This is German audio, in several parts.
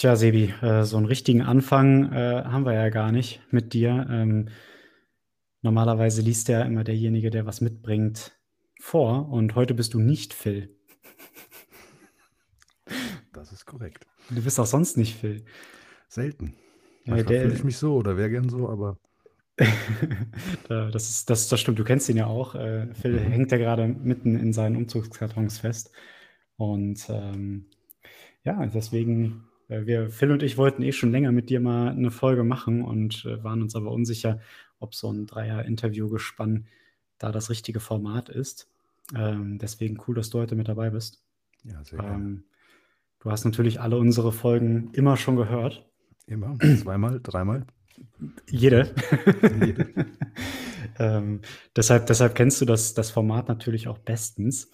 Tja, Sebi, äh, so einen richtigen Anfang äh, haben wir ja gar nicht mit dir. Ähm, normalerweise liest ja immer derjenige, der was mitbringt, vor. Und heute bist du nicht Phil. Das ist korrekt. Du bist auch sonst nicht Phil. Selten. Ja, Manchmal der- fühle ich mich so oder wäre gern so, aber Da- das, ist, das, das stimmt, du kennst ihn ja auch. Äh, Phil Mhm. hängt ja gerade mitten in seinen Umzugskartons fest. Und ähm, ja, deswegen, wir, Phil und ich wollten eh schon länger mit dir mal eine Folge machen und äh, waren uns aber unsicher, ob so ein Dreier-Interview-Gespann da das richtige Format ist. Ähm, deswegen cool, dass du heute mit dabei bist. ja, sehr gerne. Ähm, du hast natürlich alle unsere Folgen immer schon gehört. Immer. Zweimal, dreimal. Jede. Jede. ähm, deshalb, deshalb kennst du das, das Format natürlich auch bestens.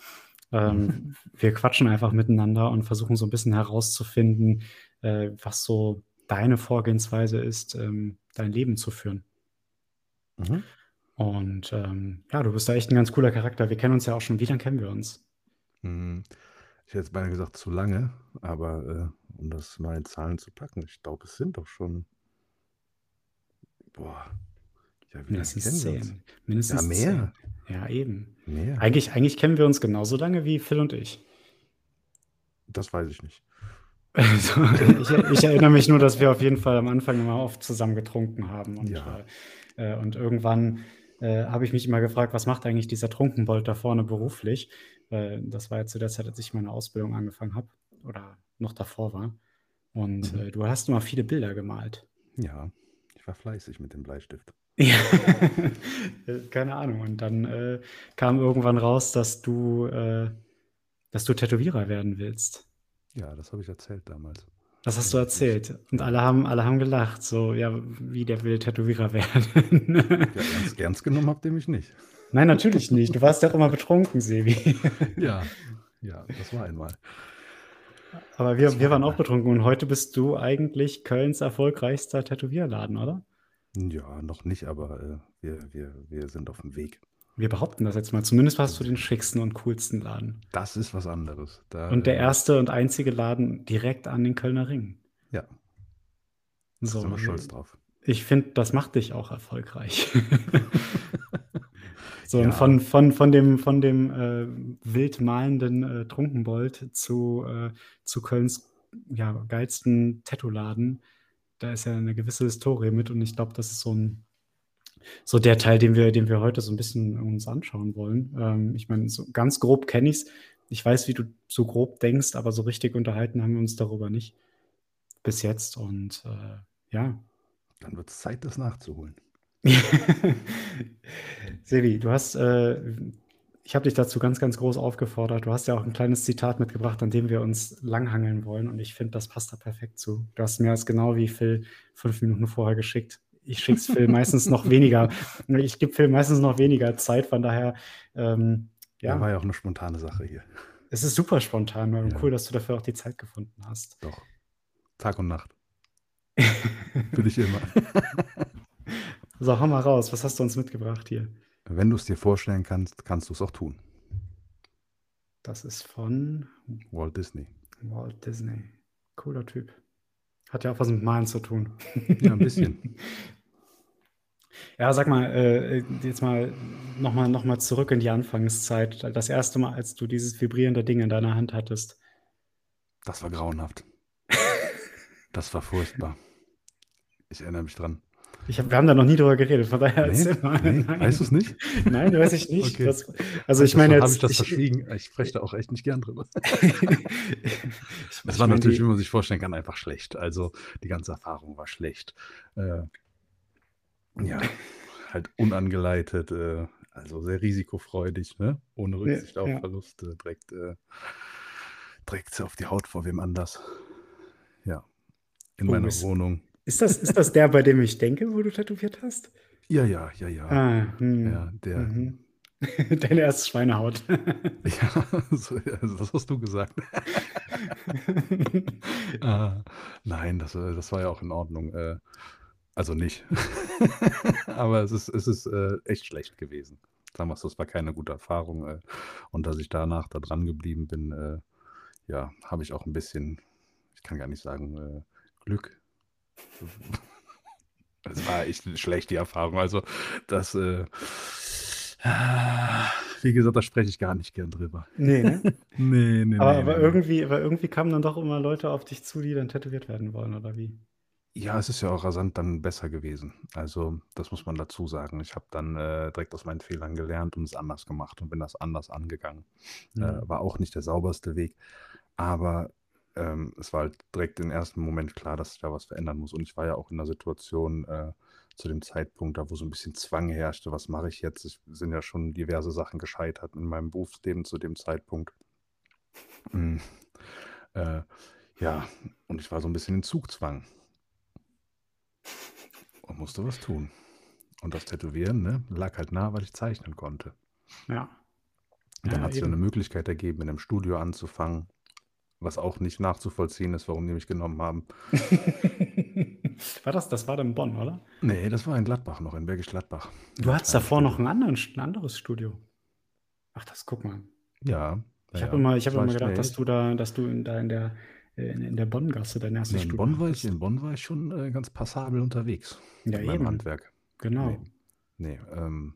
Ähm, wir quatschen einfach miteinander und versuchen so ein bisschen herauszufinden, äh, was so deine Vorgehensweise ist, ähm, dein Leben zu führen. Mhm. Und ähm, ja, du bist da echt ein ganz cooler Charakter. Wir kennen uns ja auch schon. Wie lange kennen wir uns? Hm, Ich hätte jetzt beinahe gesagt, zu lange, aber äh, um das mal in Zahlen zu packen, ich glaube, es sind doch schon. Boah. Ja, wie lange Mindestens kennen uns? zehn. Mindestens Ja, mehr. zehn. Ja, eben. Mehr? Eigentlich, eigentlich kennen wir uns genauso lange wie Phil und ich. Das weiß ich nicht. Also, ich, ich erinnere mich nur, dass wir auf jeden Fall am Anfang immer oft zusammen getrunken haben. Und, Ja. äh, äh, und irgendwann äh, habe ich mich immer gefragt, was macht eigentlich dieser Trunkenbold da vorne beruflich? Äh, das war ja zu der Zeit, als ich meine Ausbildung angefangen habe oder noch davor war. Und Mhm. äh, du hast immer viele Bilder gemalt. Ja, ich war fleißig mit dem Bleistift. Ja, Äh, keine Ahnung. Und dann äh, kam irgendwann raus, dass du, äh, dass du Tätowierer werden willst. Ja, das habe ich erzählt damals. Das hast du erzählt. Und alle haben, alle haben gelacht. So, ja, wie der will Tätowierer werden. Ja, ernst, ernst genommen habt ihr mich nicht. Nein, natürlich nicht. Du warst ja auch immer betrunken, Sebi. Ja, ja, das war einmal. Aber wir, wir war waren auch betrunken. Und heute bist du eigentlich Kölns erfolgreichster Tätowierladen, oder? Ja, noch nicht, aber äh, wir, wir, wir sind auf dem Weg. Wir behaupten das jetzt mal. Zumindest hast du den schicksten und coolsten Laden. Das ist was anderes. Da, Und der erste und einzige Laden direkt an den Kölner Ring. Ja, da So, sind wir stolz drauf. Ich finde, das macht dich auch erfolgreich. so, Ja. und von, von, von dem, von dem äh, wild malenden äh, Trunkenbold zu, äh, zu Kölns ja, geilsten Tattoo-Laden, da ist ja eine gewisse Historie mit und ich glaube, das ist so ein so der Teil, den wir, den wir heute so ein bisschen uns anschauen wollen. Ähm, ich meine, so ganz grob kenne ich es. Ich weiß, wie du so grob denkst, aber so richtig unterhalten haben wir uns darüber nicht bis jetzt. Und äh, ja, Dann wird es Zeit, das nachzuholen. Sebi, du hast, äh, ich habe dich dazu ganz, ganz groß aufgefordert. Du hast ja auch ein kleines Zitat mitgebracht, an dem wir uns langhangeln wollen. Und ich finde, das passt da perfekt zu. Du hast mir das genau wie Phil fünf Minuten vorher geschickt. Ich schicke es Phil meistens noch weniger. Ich gebe Phil meistens noch weniger Zeit. Von daher, ähm, Ja. ja, War ja auch eine spontane Sache hier. es ist super spontan und Ja. cool, dass du dafür auch die Zeit gefunden hast. Doch. Tag und Nacht. Für dich immer. So, hau mal raus. Was hast du uns mitgebracht hier? Wenn du es dir vorstellen kannst, kannst du es auch tun. Das ist von Walt Disney. Walt Disney. Cooler Typ. Hat ja auch was mit Malen zu tun. Ja, ein bisschen. Ja, sag mal, äh, jetzt mal nochmal noch mal zurück in die Anfangszeit. Das erste Mal, als du dieses vibrierende Ding in deiner Hand hattest. Das war grauenhaft. Das war furchtbar. Ich erinnere mich dran. Ich hab, wir haben da noch nie drüber geredet, von daher Nee? Nee? Weißt du es nicht? Nein, weiß ich nicht. Okay. Das, also ich meine Habe jetzt. ich das ich- verschwiegen? Ich spreche da auch echt nicht gern drüber. Es war natürlich, die- wie man sich vorstellen kann, einfach schlecht. Also die ganze Erfahrung war schlecht. Äh, ja, halt unangeleitet, äh, also sehr risikofreudig, ne? ohne Rücksicht auf ja. Verluste, direkt, äh, direkt auf die Haut vor wem anders. Ja, in Oh, meiner ist- Wohnung. Ist das, ist das der, bei dem ich denke, wo du tätowiert hast? Ja, ja, ja, ja. Ah, hm. Ja, der. Mhm. Deine erste Schweinehaut. Ja, so, ja, das hast du gesagt. Ah, nein, das, äh, das war ja auch in Ordnung. Äh, also nicht. Aber es ist, es ist äh, echt schlecht gewesen. Sagen wir es, das war keine gute Erfahrung. Äh, und dass ich danach da dran geblieben bin, äh, ja, habe ich auch ein bisschen, ich kann gar nicht sagen, äh, Glück. Das war echt schlecht, die Erfahrung. Also, das, äh, wie gesagt, da spreche ich gar nicht gern drüber. Nee, ne? Nee, nee, Aber, nee, aber, nee. irgendwie, aber irgendwie kamen dann doch immer Leute auf dich zu, die dann tätowiert werden wollen, oder wie? Ja, es ist ja auch rasant dann besser gewesen. Also, das muss man dazu sagen. Ich habe dann äh, direkt aus meinen Fehlern gelernt und es anders gemacht und bin das anders angegangen. Äh, Mhm. war auch nicht der sauberste Weg, aber ähm, es war halt direkt im ersten Moment klar, dass ich da was verändern muss. Und ich war ja auch in einer Situation äh, zu dem Zeitpunkt, da wo so ein bisschen Zwang herrschte, was mache ich jetzt? Es sind ja schon diverse Sachen gescheitert in meinem Berufsleben zu dem Zeitpunkt. Mm, äh, ja, und ich war so ein bisschen in Zugzwang und musste was tun. Und das Tätowieren ne, lag halt nah, weil ich zeichnen konnte. Ja. Und dann Ja, hat sich eben. eine Möglichkeit ergeben, in einem Studio anzufangen, was auch nicht nachzuvollziehen ist, warum die mich genommen haben. war das, das war dann Bonn, oder? Nee, das war in Gladbach noch, in Bergisch Gladbach. Du hattest davor noch ein, anderen, ein anderes Studio. Ach, das guck mal. Ja. Ich ja, habe immer, ich hab immer gedacht, dass du da, dass du in, da in der, in, in der Bonngasse dein erstes Nee, in, Studio Bonn war ich, in Bonn war ich schon äh, ganz passabel unterwegs Ja, meinem eben. Handwerk. Genau. Nee, nee ähm,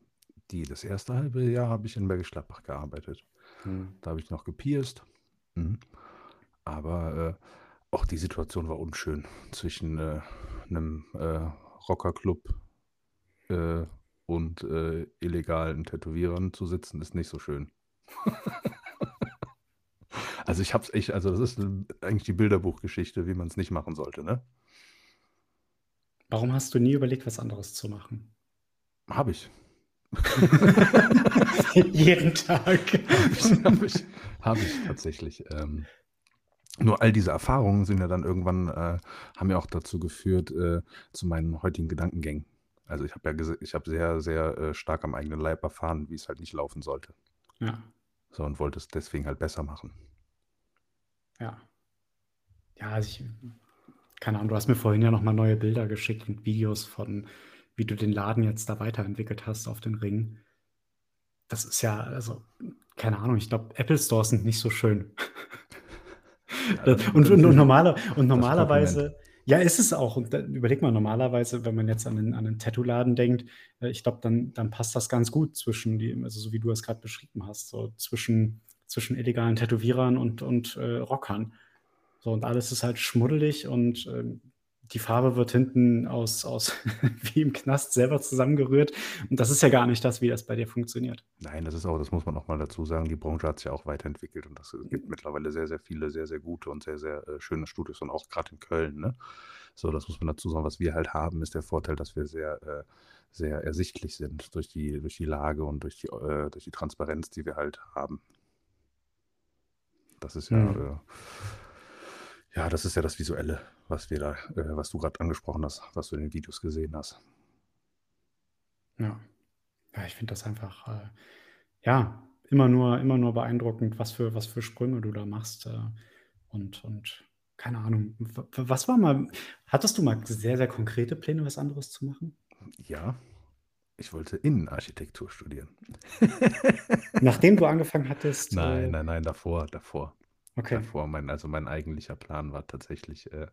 die, das erste halbe Jahr habe ich in Bergisch Gladbach gearbeitet. Hm. Da habe ich noch gepierst. Mhm. Aber äh, auch die Situation war unschön zwischen äh, einem äh, Rockerclub äh, und äh, illegalen Tätowierern zu sitzen, ist nicht so schön. also ich hab's echt, also das ist eigentlich die Bilderbuchgeschichte, wie man es nicht machen sollte, ne? Warum hast du nie überlegt, was anderes zu machen? Habe ich. Jeden Tag. Habe ich, hab ich tatsächlich. Ähm, nur all diese Erfahrungen sind ja dann irgendwann, äh, haben ja auch dazu geführt, äh, zu meinen heutigen Gedankengängen. Also ich habe ja ich habe sehr, sehr äh, stark am eigenen Leib erfahren, wie es halt nicht laufen sollte. Ja, So und wollte es deswegen halt besser machen. Ja. Ja, also ich, keine Ahnung, du hast mir vorhin ja nochmal neue Bilder geschickt und Videos von, wie du den Laden jetzt da weiterentwickelt hast auf den Ring. Das ist ja, also, keine Ahnung, ich glaube, Apple Stores sind nicht so schön. Ja, und, und, und, normaler, und normalerweise, ja, ist es auch. Und dann, überleg mal, normalerweise, wenn man jetzt an den, an den Tattoo-Laden denkt, äh, ich glaube, dann, dann passt das ganz gut zwischen die, also so wie du es gerade beschrieben hast, so zwischen, zwischen illegalen Tätowierern und, und äh, Rockern. So, und alles ist halt schmuddelig und ähm, die Farbe wird hinten aus, aus wie im Knast selber zusammengerührt. Und das ist ja gar nicht das, wie das bei dir funktioniert. Nein, das ist auch, das muss man auch mal dazu sagen, die Branche hat sich ja auch weiterentwickelt und das gibt mittlerweile sehr, sehr viele, sehr, sehr gute und sehr, sehr äh, schöne Studios und auch gerade in Köln. Ne? So, das muss man dazu sagen. Was wir halt haben, ist der Vorteil, dass wir sehr, äh, sehr ersichtlich sind durch die, durch die Lage und durch die, äh, durch die Transparenz, die wir halt haben. Das ist ja, Hm. äh, ja, das ist ja das Visuelle, was wir da, äh, was du gerade angesprochen hast, was du in den Videos gesehen hast. Ja. Ja, ich finde das einfach, äh, ja, immer nur, immer nur beeindruckend, was für, was für Sprünge du da machst. Äh, und, und keine Ahnung, was war mal, hattest du mal sehr, sehr konkrete Pläne, was anderes zu machen? Ja, ich wollte Innenarchitektur studieren. Nachdem du angefangen hattest. Nein, äh, nein, nein, davor, davor. Okay. Davor, mein, also mein eigentlicher Plan war tatsächlich, äh,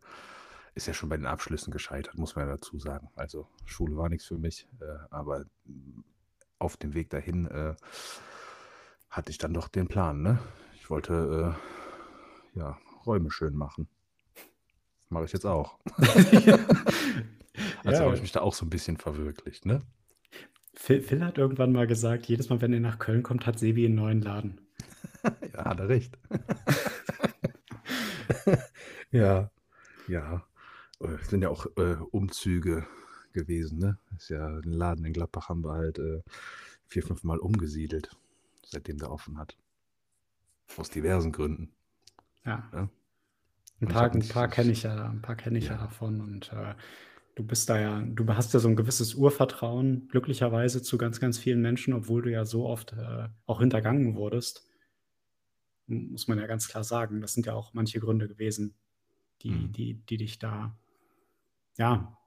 ist ja schon bei den Abschlüssen gescheitert, muss man ja dazu sagen. Also Schule war nichts für mich, äh, aber auf dem Weg dahin äh, hatte ich dann doch den Plan, ne? Ich wollte äh, ja Räume schön machen. Mache ich jetzt auch. Also Ja. habe ich mich da auch so ein bisschen verwirklicht, ne? Phil, Phil hat irgendwann mal gesagt, jedes Mal, wenn er nach Köln kommt, hat Sebi einen neuen Laden. Ja, hat er recht. ja, ja. Äh, Es sind ja auch äh, Umzüge gewesen, ne? Ist ja den Laden in Gladbach haben wir halt äh, vier, fünf Mal umgesiedelt, seitdem der offen hat. Aus diversen Gründen. Ja. Ja. Ein paar, ein paar kenne ich ja, ein paar kenne ich ja. Ja. davon und äh, du bist da ja, du hast ja so ein gewisses Urvertrauen, glücklicherweise zu ganz, ganz vielen Menschen, obwohl du ja so oft äh, auch hintergangen wurdest. Muss man ja ganz klar sagen. Das sind ja auch manche Gründe gewesen, die, Mhm. die, die dich da, ja,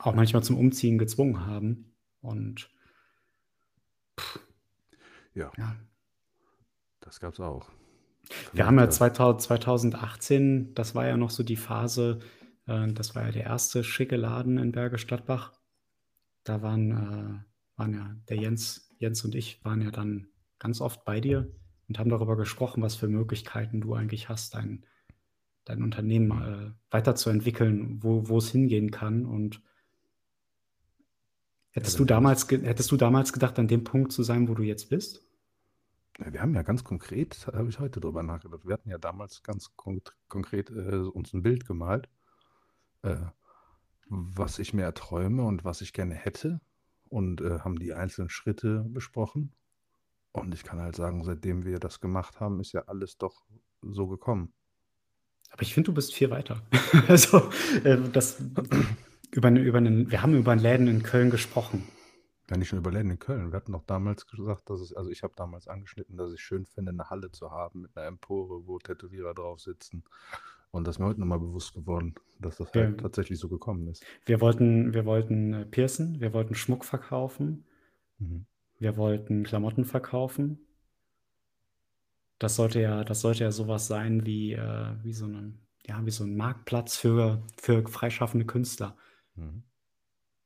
auch manchmal zum Umziehen gezwungen haben. Und Ja, ja, das gab's auch. Wir haben ja Vermehrt, 2000, 2018, das war ja noch so die Phase, Äh, das war ja der erste schicke Laden in Bergisch Gladbach. Da waren, äh, waren ja der Jens, Jens und ich waren ja dann ganz oft bei dir und haben darüber gesprochen, was für Möglichkeiten du eigentlich hast, dein, dein Unternehmen äh, weiterzuentwickeln, wo, wo es hingehen kann. Und hättest, Ja, du damals, hättest du damals gedacht, an dem Punkt zu sein, wo du jetzt bist? Wir haben ja ganz konkret, habe ich heute drüber nachgedacht, wir hatten ja damals ganz konk konkret äh, uns ein Bild gemalt, äh, was ich mir erträume und was ich gerne hätte und äh, haben die einzelnen Schritte besprochen. Und ich kann halt sagen, seitdem wir das gemacht haben, ist ja alles doch so gekommen. Aber ich finde, du bist viel weiter. also, äh, das, über, über einen, wir haben über einen Läden in Köln gesprochen. Ja, nicht schon über Läden in Köln. Wir hatten doch damals gesagt, dass es, also ich habe damals angeschnitten, dass ich schön finde, eine Halle zu haben mit einer Empore, wo Tätowierer drauf sitzen. Und das ist mir heute nochmal bewusst geworden, dass das halt tatsächlich so gekommen ist. Wir wollten, wir wollten äh, piercen, wir wollten Schmuck verkaufen, Mhm. wir wollten Klamotten verkaufen. Das sollte ja, das sollte ja sowas sein wie, äh, wie so ein, ja, wie so ein Marktplatz für, für freischaffende Künstler. Mhm.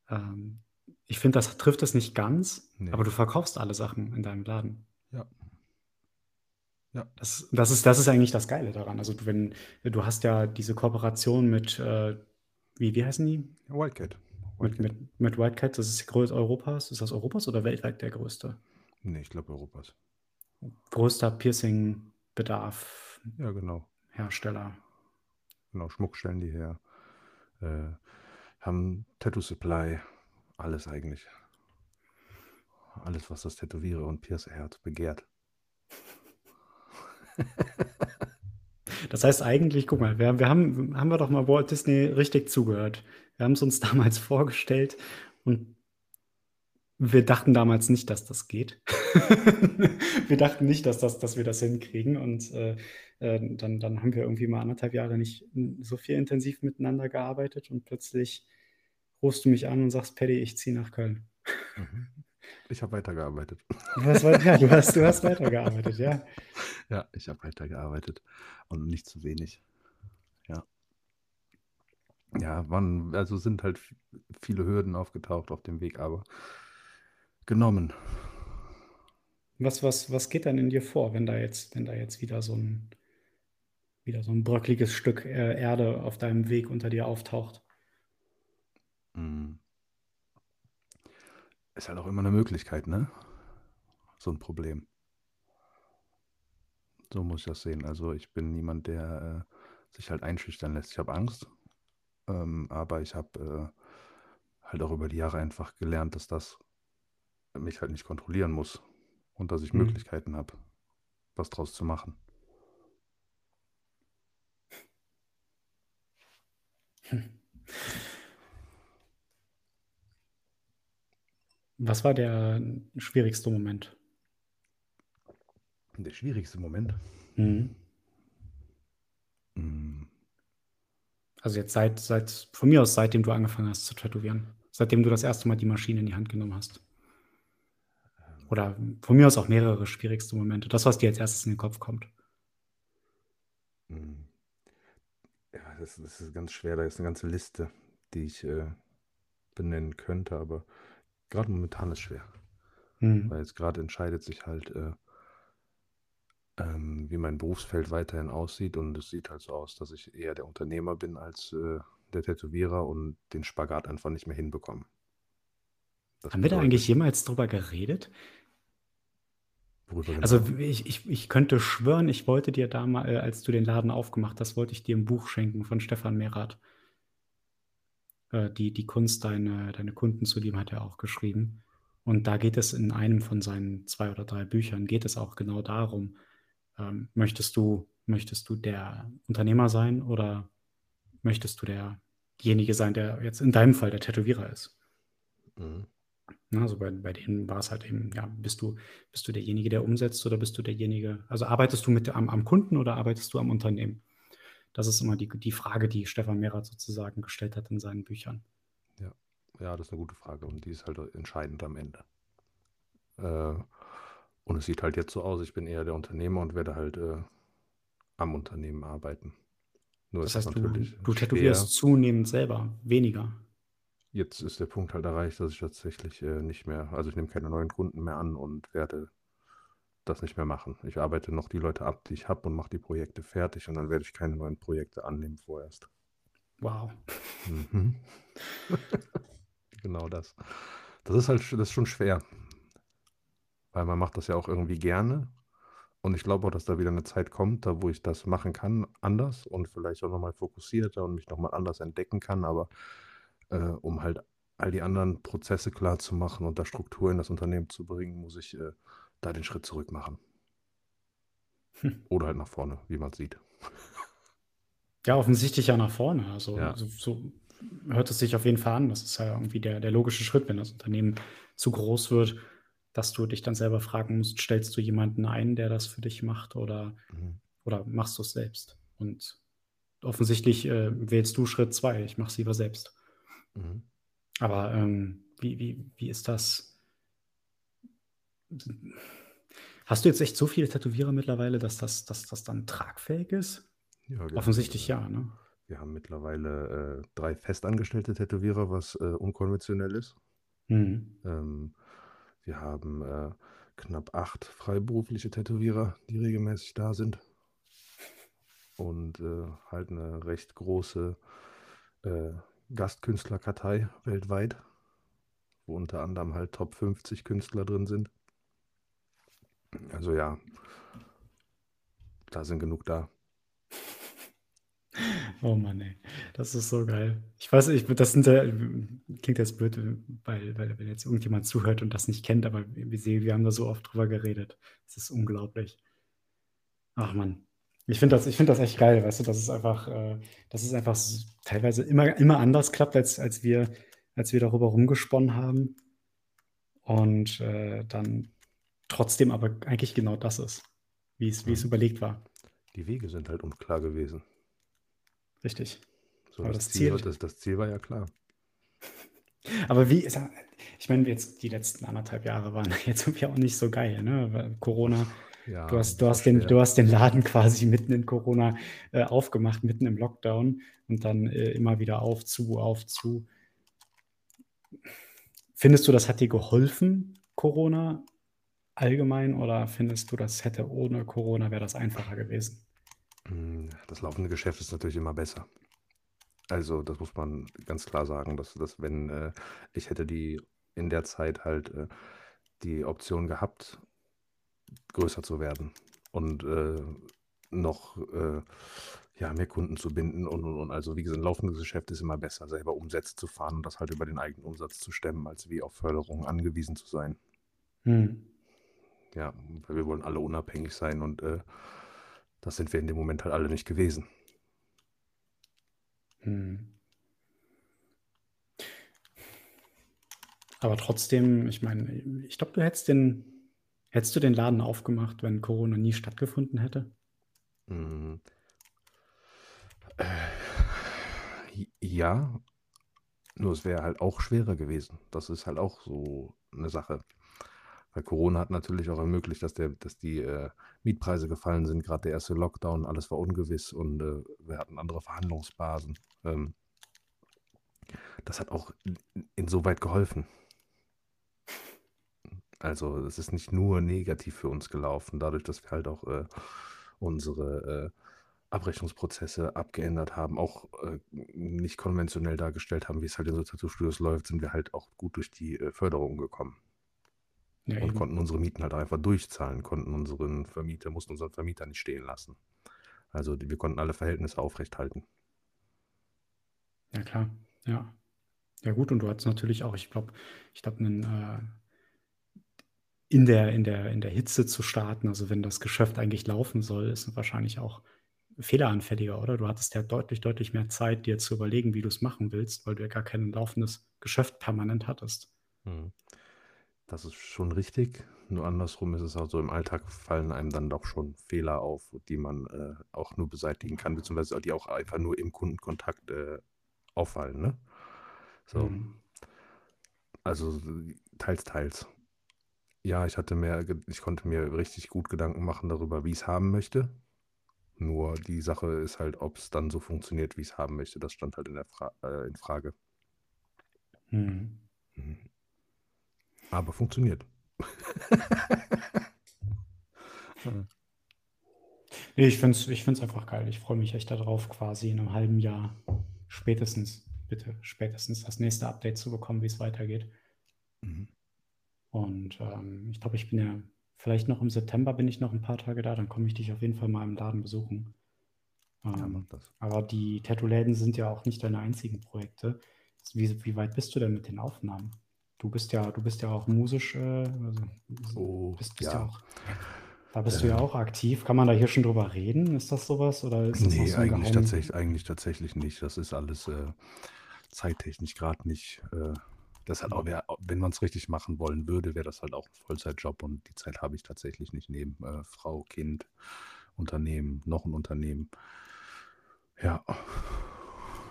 Ähm, ich finde, das trifft es nicht ganz, Nee. aber du verkaufst alle Sachen in deinem Laden. Ja. Das, das, ist, das ist eigentlich das Geile daran. Also du, wenn, du hast ja diese Kooperation mit, äh, wie, wie heißen die? Wildcat. Mit, Wildcat. mit, mit Wildcat, das ist die größte Europas. Ist das Europas oder weltweit der größte? Nee, ich glaube Europas. Größter Piercing-Bedarf Ja, genau. Hersteller. Genau, Schmuck stellen die her. Äh, haben Tattoo Supply. Alles eigentlich. Alles, was das Tätowierer und Piercer-Herz begehrt. Das heißt eigentlich, guck mal, wir, wir haben, haben wir doch mal Walt Disney richtig zugehört. Wir haben es uns damals vorgestellt und wir dachten damals nicht, dass das geht. wir dachten nicht, dass, das, dass wir das hinkriegen. Und äh, äh, dann, dann haben wir irgendwie mal anderthalb Jahre nicht so viel intensiv miteinander gearbeitet und plötzlich rufst du mich an und sagst, Paddy, ich ziehe nach Köln. Mhm. Ich habe weitergearbeitet. Du hast, ja, du hast, du hast weitergearbeitet, ja. Ja, ich habe weitergearbeitet und nicht zu wenig. Ja. Ja, waren, also sind halt viele Hürden aufgetaucht auf dem Weg, aber genommen. Was, was, was geht dann in dir vor, wenn da jetzt, wenn da jetzt wieder so ein, wieder so ein bröckliges Stück äh, Erde auf deinem Weg unter dir auftaucht? Mm. Ist halt auch immer eine Möglichkeit, ne? So ein Problem. So muss ich das sehen. Also ich bin niemand, der äh, sich halt einschüchtern lässt. Ich habe Angst, ähm, aber ich habe äh, halt auch über die Jahre einfach gelernt, dass das mich halt nicht kontrollieren muss und dass ich Mhm. Möglichkeiten habe, was draus zu machen. Was war der schwierigste Moment? Der schwierigste Moment. Mhm. Mm, Also jetzt seit, seit, von mir aus, seitdem du angefangen hast zu tätowieren. Seitdem du das erste Mal die Maschine in die Hand genommen hast. Oder von mir aus auch mehrere schwierigste Momente. Das, was dir als erstes in den Kopf kommt. mm. Ja, das, das ist ganz schwer. Da ist eine ganze Liste, die ich äh, benennen könnte, aber gerade momentan ist schwer. Mhm. Weil jetzt gerade entscheidet sich halt, äh, ähm, wie mein Berufsfeld weiterhin aussieht. Und es sieht halt so aus, dass ich eher der Unternehmer bin als äh, der Tätowierer und den Spagat einfach nicht mehr hinbekomme. Das Haben wir da eigentlich jemals drüber geredet? Worüber genau? Also ich, ich, ich könnte schwören, ich wollte dir da mal, äh, als du den Laden aufgemacht hast, wollte ich dir ein Buch schenken von Stefan Merath. Äh, die, die Kunst, deine, deine Kunden zu lieben, hat er auch geschrieben. Und da geht es in einem von seinen zwei oder drei Büchern, geht es auch genau darum, ähm, möchtest du, möchtest du der Unternehmer sein oder möchtest du derjenige sein, der jetzt in deinem Fall der Tätowierer ist? Mhm. Also bei, bei denen war es halt eben, ja, bist du, bist du derjenige, der umsetzt oder bist du derjenige, also arbeitest du mit am, am Kunden oder arbeitest du am Unternehmen? Das ist immer die, die Frage, die Stefan Merath sozusagen gestellt hat in seinen Büchern. Ja, das ist eine gute Frage und die ist halt entscheidend am Ende. Äh, und es sieht halt jetzt so aus, ich bin eher der Unternehmer und werde halt äh, am Unternehmen arbeiten. Nur Das heißt, du du schwer tätowierst zunehmend selber weniger? Jetzt ist der Punkt halt erreicht, dass ich tatsächlich, äh, nicht mehr also, ich nehme keine neuen Kunden mehr an und werde das nicht mehr machen. Ich arbeite noch die Leute ab, die ich habe und mache die Projekte fertig und dann werde ich keine neuen Projekte annehmen vorerst. Wow. Mhm. Genau das. Das ist halt das ist schon schwer. Weil man macht das ja auch irgendwie gerne und ich glaube auch, dass da wieder 'ne Zeit kommt, da wo ich das machen kann anders und vielleicht auch noch mal fokussierter und mich noch mal anders entdecken kann, aber, äh, um halt all die anderen Prozesse klarzumachen und da Struktur in das Unternehmen zu bringen, muss ich, äh, da den Schritt zurück machen. Hm. Oder halt nach vorne, wie man sieht. Ja, offensichtlich ja nach vorne. Also, Ja. so so hört es sich auf jeden Fall an. Das ist ja irgendwie der der logische Schritt, wenn das Unternehmen zu groß wird, dass du dich dann selber fragen musst: „Stellst du jemanden ein, der das für dich macht oder Mhm. oder machst du's selbst?“ Und offensichtlich, äh, wählst du Schritt 2: „Ich mache es lieber selbst.“ Mhm. Aber, ähm, wie wie wie ist das hast du jetzt echt so viele Tätowierer mittlerweile, dass das dass das dann tragfähig ist? Ja, Offensichtlich ja, ne? wir haben mittlerweile, äh, 3 festangestellte Tätowierer, was, äh, unkonventionell ist. Mhm. Ähm, wir haben, äh, knapp 8 freiberufliche Tätowierer, die regelmäßig da sind. Und, äh, halt 'ne recht große, äh, Gastkünstlerkartei weltweit, wo unter anderem halt Top 50 Künstler drin sind. Also, ja. Da sind genug da. Oh Mann, ey. Das ist so geil. Ich weiß nicht, das sind ja klingt jetzt blöd, äh, weil weil wenn jetzt irgendjemand zuhört und das nicht kennt, aber wir se wir haben da so oft drüber geredet. Das ist unglaublich. Ach Mann. Ich finde das ich finde das echt geil, weißt du, dass es einfach äh, dass es einfach teilweise immer immer anders klappt, als als wir als wir darüber rumgesponnen haben. Und, äh, dann trotzdem aber eigentlich genau das ist, wie's wie's Mhm. überlegt war. Die Wege sind halt unklar gewesen. Richtig. So, Aber das das Ziel Ziel das das Ziel war ja klar. Aber wie sa ich meine, jetzt die letzten 1 1/2 Jahre waren jetzt irgendwie auch nicht so geil, ne? Corona du Ja, hast du das war hast den du hast den Laden quasi mitten in Corona, äh, aufgemacht, mitten im Lockdown und dann, äh, immer wieder auf, zu, auf, zu. Findest du, das hat dir geholfen, Corona allgemein, oder findest du, das hätte ohne Corona wäre das einfacher gewesen? Hm, das laufende Geschäft ist natürlich immer besser. Also, das muss man ganz klar sagen, dass dass wenn, äh ich hätte die in der Zeit halt, äh, die Option gehabt, größer zu werden und, äh, noch, äh, ja, mehr Kunden zu binden und, und, und. Also, wie gesagt, laufendes Geschäft ist immer besser, selber Umsätze zu fahren und das halt über den eigenen Umsatz zu stemmen, als wie auf Förderung angewiesen zu sein. Mhm. Ja, weil wir wollen alle unabhängig sein und, äh, das sind wir in dem Moment halt alle nicht gewesen. Mhm. Aber trotzdem, ich meine, ich glaube, du hättest den hättest du den Laden aufgemacht, wenn Corona nie stattgefunden hätte? Mhm. Äh, ja, nur es wäre halt auch schwerer gewesen. Das ist halt auch so 'ne Sache. Weil Corona hat natürlich auch ermöglicht, dass der dass die, äh, Mietpreise gefallen sind, grad der 1. Lockdown, alles war ungewiss und, äh, wir hatten andere Verhandlungsbasen. Ähm das hat auch in in insoweit geholfen. Also, es ist nicht nur negativ für uns gelaufen, dadurch, dass wir halt auch, äh, unsere, äh, Abrechnungsprozesse abgeändert haben, auch, äh, nicht konventionell dargestellt haben, wie's halt in so Tattoo-Studios läuft, sind wir halt auch gut durch die, äh, Förderung gekommen. Ja, Und eben. konnten unsere Mieten halt einfach durchzahlen, konnten unseren Vermieter mussten unseren Vermieter nicht stehen lassen. Also, wir konnten alle Verhältnisse aufrechthalten. Ja klar, ja. Ja gut, und du hattest natürlich auch, ich glaube ich glaube, 'nen, äh in der in der in der Hitze zu starten, also, wenn das Geschäft eigentlich laufen soll, ist wahrscheinlich auch fehleranfälliger, oder? Du hattest ja deutlich, deutlich mehr Zeit, dir zu überlegen, wie du's machen willst, weil du ja gar kein laufendes Geschäft permanent hattest. Mhm. Das ist schon richtig, nur andersrum ist es auch so, im Alltag fallen einem dann doch schon Fehler auf, die man, äh, auch nur beseitigen kann, beziehungsweise die auch einfach nur im Kundenkontakt, äh, auffallen, ne? So. Mhm. Also, teils, teils. Ja, ich hatte mehr ich konnte mir richtig gut Gedanken machen darüber, wie ich's haben möchte, Nur die Sache ist halt, ob es dann so funktioniert, wie ich es haben möchte. Das stand halt in, der Fra äh, in Frage. Mhm. Mhm. Aber funktioniert. Nee, ich finde es ich find's einfach geil. Ich freue mich echt darauf, quasi in einem halben Jahr spätestens, bitte spätestens das nächste Update zu bekommen, wie es weitergeht. Mhm. Und ähm, ich glaube, ich bin ja, vielleicht noch im September bin ich noch ein paar Tage da, dann komme ich dich auf jeden Fall mal im Laden besuchen. Ja, Ähm, mach das. aber die Tattoo-Läden sind ja auch nicht deine einzigen Projekte. Wie, wie weit bist du denn mit den Aufnahmen? Du bist ja, du bist ja auch musisch, äh, also Oh, bist, bist ja. ja. auch, da bist du ja auch aktiv. Kann man da hier schon drüber reden? Ist das sowas oder ist das Nee, so eigentlich, Geheim? tatsächlich, eigentlich tatsächlich nicht. Das ist alles äh, zeittechnisch gerade nicht. Äh, das hat auch, wär, wenn man es richtig machen wollen würde, wäre das halt auch ein Vollzeitjob und die Zeit habe ich tatsächlich nicht neben äh, Frau, Kind, Unternehmen, noch ein Unternehmen. Ja,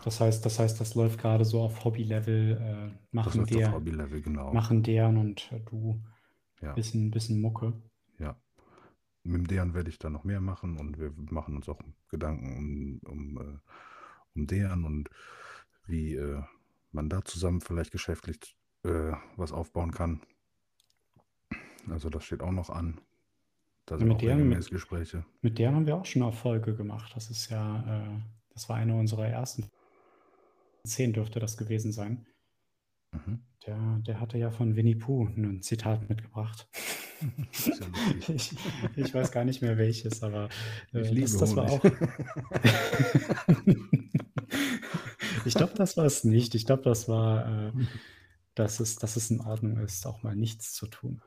Das heißt, das heißt, das läuft gerade so auf Hobby-Level, äh, das machen auf der, Hobby-Level, genau. machen deren und äh, du Ja, bisschen, bisschen Mucke. ja. Mit dem Dejan werde ich da noch mehr machen und wir machen uns auch Gedanken um, um, äh, um Dejan und wie äh, man da zusammen vielleicht geschäftlich äh, was aufbauen kann. Also das steht auch noch an. Da sind mit auch deren, mit, Gespräche. mit deren haben wir auch schon Erfolge gemacht. Das ist ja, äh, das war eine unserer ersten zehn dürfte das gewesen sein. Mhm. Der, der hatte ja von Winnie Pooh ein Zitat mitgebracht. Ja. Ich, ich weiß gar nicht mehr welches, aber Ich äh, liebe das, das war auch. ich glaube, das war es nicht. Ich glaube, das war, äh, dass, es, dass es in Ordnung ist, auch mal nichts zu tun.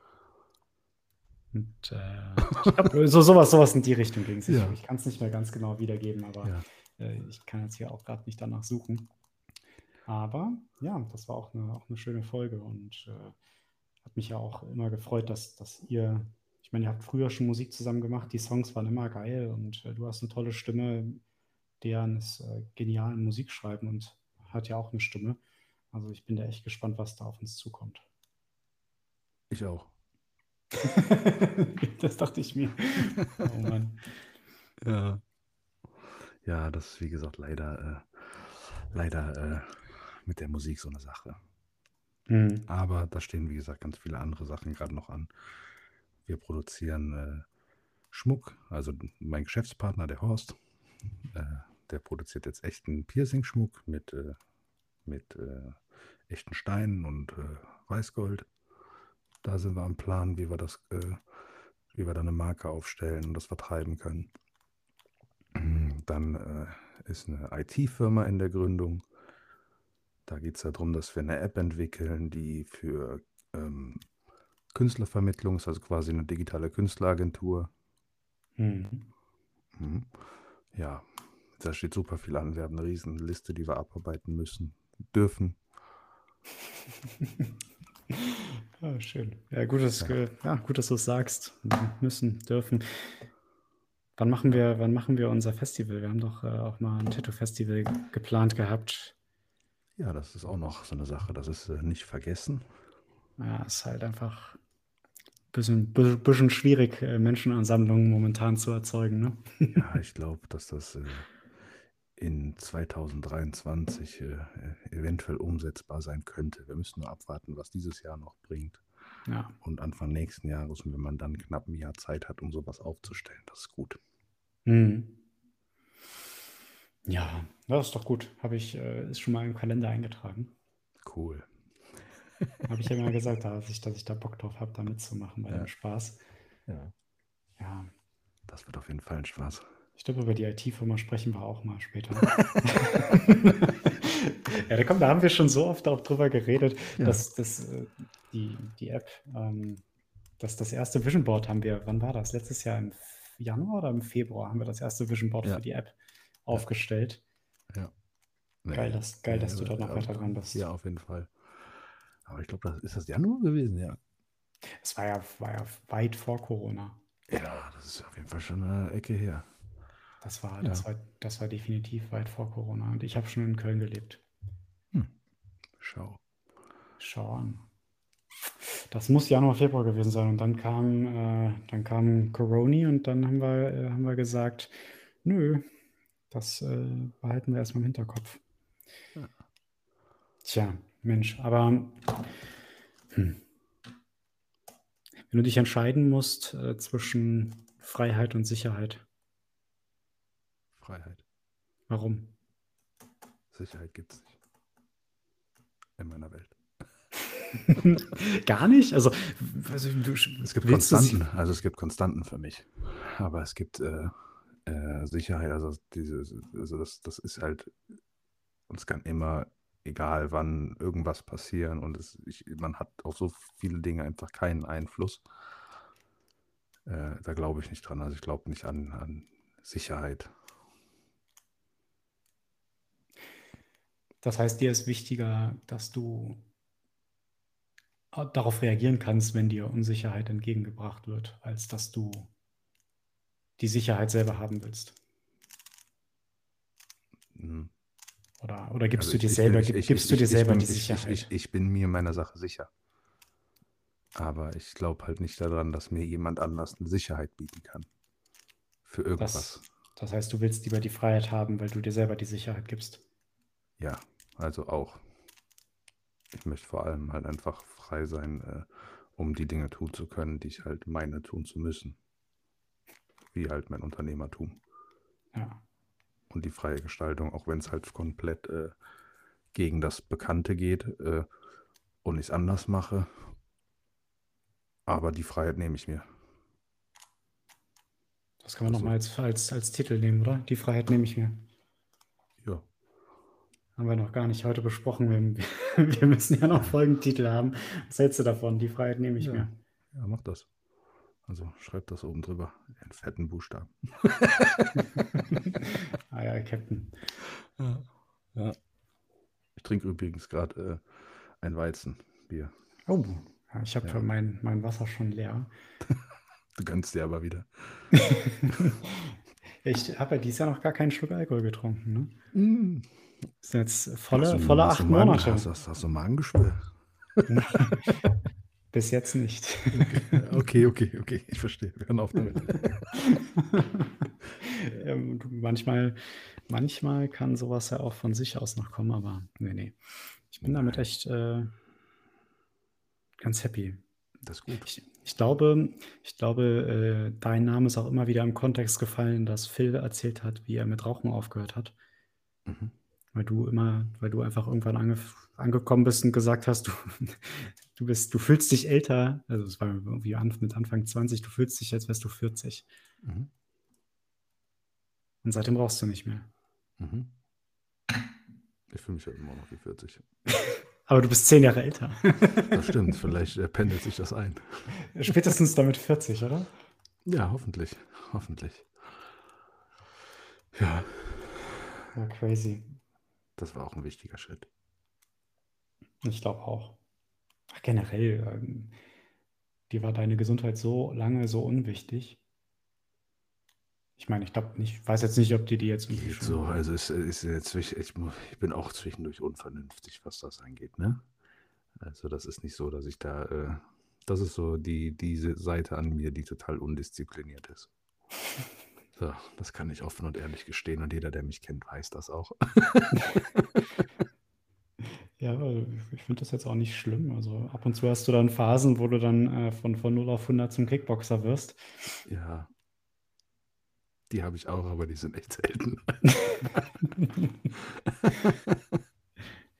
Und, äh, ich glaub, so, sowas, sowas in die Richtung ging es. Ich, Ja. ich kann es nicht mehr ganz genau wiedergeben, aber Ja. äh, ich kann jetzt hier auch gerade nicht danach suchen. Aber ja, das war auch eine, auch eine schöne Folge und äh, hat mich ja auch immer gefreut, dass, dass ihr, ich meine, ihr habt früher schon Musik zusammen gemacht, die Songs waren immer geil und äh, du hast eine tolle Stimme, Dejan ist äh, genial im Musikschreiben und hat ja auch eine Stimme. Also ich bin da echt gespannt, was da auf uns zukommt. Ich auch. das dachte ich mir. Oh Mann. Ja. Ja, das ist wie gesagt leider, äh, leider äh, mit der Musik so eine Sache. Mhm. Aber da stehen, wie gesagt, ganz viele andere Sachen gerade noch an. Wir produzieren äh, Schmuck, also mein Geschäftspartner, der Horst, äh, der produziert jetzt echten Piercing-Schmuck mit, äh, mit äh, echten Steinen und äh, Weißgold. Da sind wir am Plan, wie wir das, äh, wie wir da eine Marke aufstellen und das vertreiben können. Dann ist eine IT-Firma in der Gründung. Da geht es darum, dass wir eine App entwickeln, die für ähm, Künstlervermittlung ist, also quasi eine digitale Künstleragentur. Mhm. Mhm. Ja, da steht super viel an. Wir haben eine riesen Liste, die wir abarbeiten müssen, dürfen. Ja, schön. Ja, gut, dass, Ja. ge- ja, gut, dass du es sagst. Müssen, dürfen. Wann machen wir, wann machen wir unser Festival? Wir haben doch äh, auch mal ein Tattoo-Festival geplant gehabt. Ja, das ist auch noch so eine Sache. Das ist äh, nicht vergessen. Ja, ist halt einfach ein bisschen, bisschen, schwierig, äh, Menschenansammlungen momentan zu erzeugen, ne? Ja, ich glaube, dass das äh, in 2023 äh, eventuell umsetzbar sein könnte. Wir müssen nur abwarten, was dieses Jahr noch bringt. Ja. Und Anfang nächsten Jahres, und wenn man dann knapp ein Jahr Zeit hat, um sowas aufzustellen, das ist gut. Mhm. Ja, das ist doch gut. Habe ich, äh, ist schon mal im Kalender eingetragen. Cool. Habe ich ja mal gesagt, dass ich, dass ich da Bock drauf habe, da mitzumachen bei Ja. dem Spaß. Ja. Ja, Das wird auf jeden Fall ein Spaß. ich glaube, über die IT-Firma sprechen wir auch mal später. ja, da, komm, da haben wir schon so oft auch drüber geredet, Ja. dass, dass äh, die, die App, ähm, dass das erste Vision Board haben wir, wann war das? Letztes Jahr im Januar oder im Februar haben wir das erste Vision Board Ja. für die App aufgestellt. Nee, Geil, dass, geil, dass nee, du da noch ja, weiter dran bist. Ja, auf jeden Fall. Aber ich glaube, das ist das Januar gewesen, ja. Es war ja, war ja weit vor Corona. Ja, das ist auf jeden Fall schon eine Ecke her. Das war, Ja. das war, das war definitiv weit vor Corona. Und ich habe schon in Köln gelebt. Schau. Schau an. Das muss Januar, Februar gewesen sein. Und dann kam, äh, dann kam Corona und dann haben wir, äh, haben wir gesagt, Nö, das äh, behalten wir erstmal im Hinterkopf. Ja. Tja, Mensch, aber hm. wenn du dich entscheiden musst äh, zwischen Freiheit und Sicherheit. Freiheit. Warum? Sicherheit gibt es nicht. In meiner Welt. Gar nicht? Also, also du, es gibt Konstanten, also es gibt Konstanten für mich. Aber es gibt äh, äh, Sicherheit, also diese, also das, das ist halt, es kann immer, egal wann, irgendwas passieren und es, ich, man hat auf so viele Dinge einfach keinen Einfluss. Äh, da glaube ich nicht dran. Also ich glaube nicht an, an Sicherheit. Das heißt, dir ist wichtiger, dass du darauf reagieren kannst, wenn dir Unsicherheit entgegengebracht wird, als dass du die Sicherheit selber haben willst. Mhm. Oder, oder gibst also du dir ich, selber, ich, ich, gibst du dir selber bin, die Sicherheit? Ich, bin mir meiner Sache sicher. Aber ich glaube halt nicht daran, dass mir jemand anders eine Sicherheit bieten kann. Für irgendwas. Das, das heißt, du willst lieber die Freiheit haben, weil du dir selber die Sicherheit gibst. Ja, also auch. Ich möchte vor allem halt einfach frei sein, äh, um die Dinge tun zu können, die ich halt meine tun zu müssen. Wie halt mein Unternehmertum. Ja. Und die freie Gestaltung, auch wenn es halt komplett äh, gegen das Bekannte geht äh, und ich es anders mache. Aber die Freiheit nehme ich mir. Das kann man also, nochmal als, als, als Titel nehmen, oder? Die Freiheit nehme ich mir. Ja. Haben wir noch gar nicht heute besprochen. Wir, wir müssen ja noch Folgentitel haben. Was hältst du davon? Die Freiheit nehme ich ja. mir. Ja, mach das. Also schreib das oben drüber. In fetten Buchstaben. ah ja, Captain. Ja. ja. Ich trinke übrigens gerade äh, ein Weizenbier. Oh, ich habe ja. mein, mein Wasser schon leer. du gönnst dir aber wieder. ich habe ja dieses Jahr noch gar keinen Schluck Alkohol getrunken. Ne? Mm. Das sind jetzt volle, du, volle acht Monate. Hast, hast, hast du Magengeschwür? Bis jetzt nicht. Okay, okay, okay, ich verstehe. Wir hören auf damit. ähm, manchmal, manchmal kann sowas ja auch von sich aus noch kommen, aber nee, nee. Ich bin damit echt äh, ganz happy. Das ist gut. Ich, ich glaube, ich glaube äh, dein Name ist auch immer wieder im Kontext gefallen, dass Phil erzählt hat, wie er mit Rauchen aufgehört hat. Mhm. Weil du immer, weil du einfach irgendwann ange, angekommen bist und gesagt hast, du, du bist, du fühlst dich älter, also es war irgendwie mit Anfang 20, du fühlst dich, als wärst du 40. Mhm. Und seitdem brauchst du nicht mehr. Mhm. Ich fühle mich ja immer noch wie 40. Aber du bist zehn Jahre älter. das stimmt, vielleicht äh, pendelt sich das ein. Spätestens damit 40, oder? Ja, hoffentlich. Hoffentlich. Ja. Ja, crazy. Das war auch ein wichtiger Schritt. Ich glaube auch. Generell, ähm, dir war deine Gesundheit so lange so unwichtig. Ich meine, ich glaube nicht, weiß jetzt nicht, ob dir die jetzt irgendwie Geht so, also es ist jetzt ich, ich bin auch zwischendurch unvernünftig, was das angeht, ne? Also das ist nicht so, dass ich da, äh, das ist so die, diese Seite an mir, die total undiszipliniert ist. So, das kann ich offen und ehrlich gestehen und jeder, der mich kennt, weiß das auch. Ja, ich finde das jetzt auch nicht schlimm. Also ab und zu hast du dann Phasen, wo du dann äh, von, von 0 auf 100 zum Kickboxer wirst. Ja. Die habe ich auch, aber die sind echt selten.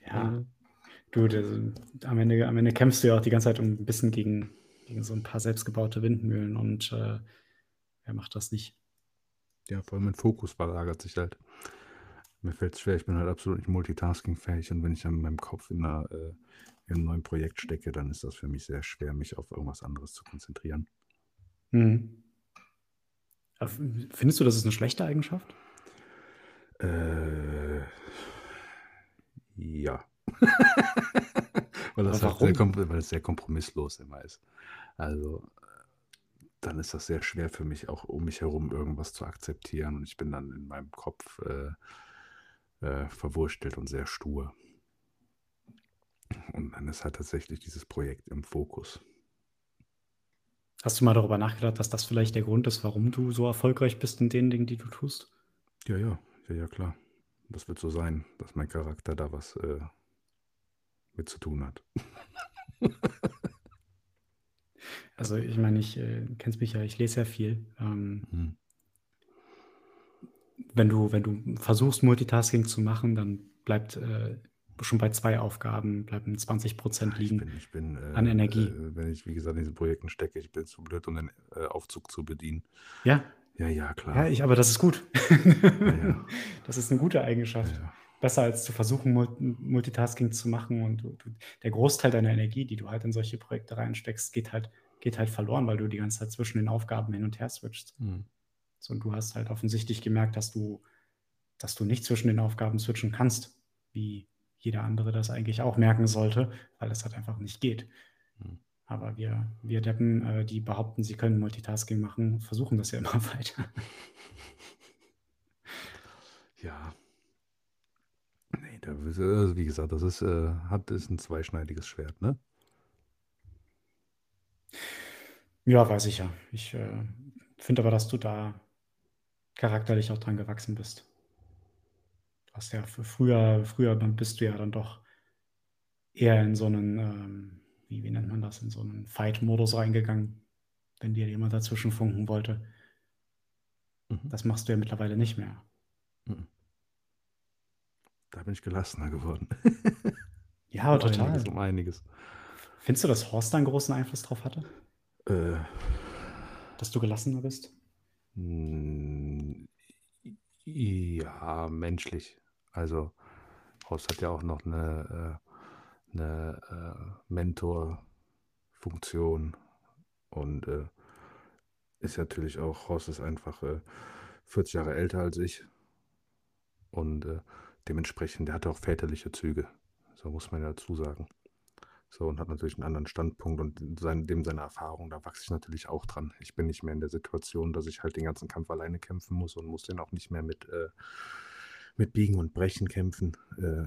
ja, gut. Also, am, Ende, am Ende kämpfst du ja auch die ganze Zeit ein bisschen gegen, gegen so ein paar selbstgebaute Windmühlen und äh, wer macht das nicht? Ja, vor allem mein Fokus verlagert sich halt. Mir fällt es schwer, ich bin halt absolut nicht multitaskingfähig und wenn ich dann in meinem Kopf in, einer, äh, in einem neuen Projekt stecke, dann ist das für mich sehr schwer, mich auf irgendwas anderes zu konzentrieren. Mhm. Findest du, das ist eine schlechte Eigenschaft? Äh, ja. weil, das halt sehr, weil es sehr kompromisslos immer ist. Also dann ist das sehr schwer für mich, auch um mich herum irgendwas zu akzeptieren. Und ich bin dann in meinem Kopf äh, äh, verwurstelt und sehr stur. Und dann ist halt tatsächlich dieses Projekt im Fokus. Hast du mal darüber nachgedacht, dass das vielleicht der Grund ist, warum du so erfolgreich bist in den Dingen, die du tust? Ja, ja, ja, ja, klar. Das wird so sein, dass mein Charakter da was äh, mit zu tun hat. Also ich meine, ich äh, kennst mich ja, ich lese ja viel. Ähm, Mhm. Wenn du, wenn du versuchst, Multitasking zu machen, dann bleibt äh, schon bei zwei Aufgaben, bleiben 20 Prozent Ah, ich liegen bin, ich bin, an äh, Energie. äh, wenn ich, wie gesagt, in diesen Projekten stecke, ich bin zu blöd, um den äh, Aufzug zu bedienen. Ja, Ja, ja, ja, klar. ich, aber das ist gut. ja. Das ist eine gute Ja, Eigenschaft. ja. Besser als zu versuchen, Mul- Multitasking zu machen und du, du, der Großteil deiner Energie, die du halt in solche Projekte reinsteckst, geht halt, geht halt verloren, weil du die ganze Zeit zwischen den Aufgaben hin und her switchst. Mhm. So, und du hast halt offensichtlich gemerkt, dass du, dass du nicht zwischen den Aufgaben switchen kannst, wie jeder andere das eigentlich auch merken sollte, weil es halt einfach nicht geht. Mhm. Aber wir, wir Deppen, äh, die behaupten, sie können Multitasking machen, versuchen das ja immer weiter. Ja. Nee, da, also wie gesagt, das ist, äh, hat, ist ein zweischneidiges Schwert, ne? Ja, weiß ich ja. Ich äh, finde aber, dass du da charakterlich auch dran gewachsen bist. Du hast ja für früher, früher bist du ja dann doch eher in so einen, ähm, wie, wie nennt man das, in so einen Fight-Modus reingegangen, wenn dir jemand dazwischen funken wollte. Mhm. Das machst du ja mittlerweile nicht mehr. Mhm. Da bin ich gelassener geworden. Ja, total. einiges, um einiges. Findest du, dass Horst da einen großen Einfluss drauf hatte, Äh, dass du gelassener bist? Ja, menschlich. Also, Horst hat ja auch noch eine, äh, eine äh, Mentor-Funktion und äh, ist natürlich auch, Horst ist einfach äh, 40 Jahre älter als ich und dementsprechend, der hat auch väterliche Züge, so muss man ja dazu sagen. So und hat natürlich einen anderen Standpunkt und sein, dem seine Erfahrung, da wachse ich natürlich auch dran. Ich bin nicht mehr in der Situation, dass ich halt den ganzen Kampf alleine kämpfen muss und muss den auch nicht mehr mit, äh, mit Biegen und Brechen kämpfen. Äh,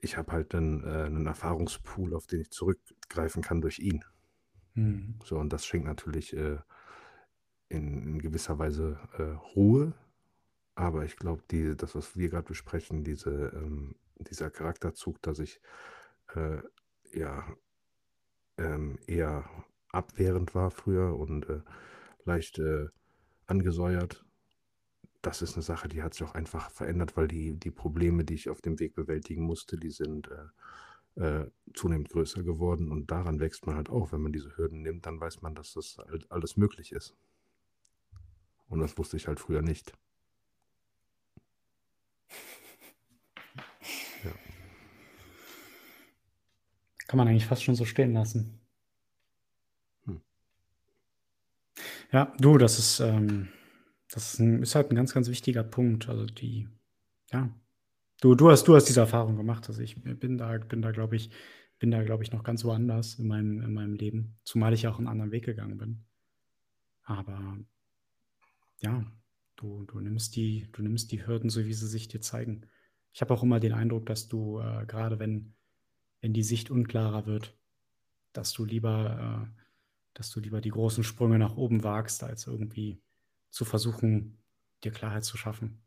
ich habe halt dann äh, einen Erfahrungspool, auf den ich zurückgreifen kann durch ihn. Hm. So, und das schenkt natürlich äh, in, in gewisser Weise äh, Ruhe. Aber ich glaube, die, das, was wir gerade besprechen, diese, ähm, dieser Charakterzug, dass ich äh, ja ähm, eher abwehrend war früher und äh, leicht äh, angesäuert, das ist eine Sache, die hat sich auch einfach verändert, weil die, die Probleme, die ich auf dem Weg bewältigen musste, die sind äh, äh, zunehmend größer geworden und daran wächst man halt auch. Wenn man diese Hürden nimmt, dann weiß man, dass das halt alles möglich ist. Und das wusste ich halt früher nicht. Ja. Kann man eigentlich fast schon so stehen lassen. Hm. Ja, du, das ist, ähm, das ist, ein, ist halt ein ganz, ganz wichtiger Punkt. Also die, ja, du, du hast, du hast diese Erfahrung gemacht. Also ich bin da, bin da, glaube ich, bin da, glaube ich, noch ganz woanders in meinem, in meinem Leben, zumal ich auch einen anderen Weg gegangen bin. Aber ja, du, du nimmst die, du nimmst die Hürden, so wie sie sich dir zeigen. Ich habe auch immer den Eindruck, dass du, äh, gerade wenn, wenn die Sicht unklarer wird, dass du lieber, äh, dass du lieber die großen Sprünge nach oben wagst, als irgendwie zu versuchen, dir Klarheit zu schaffen.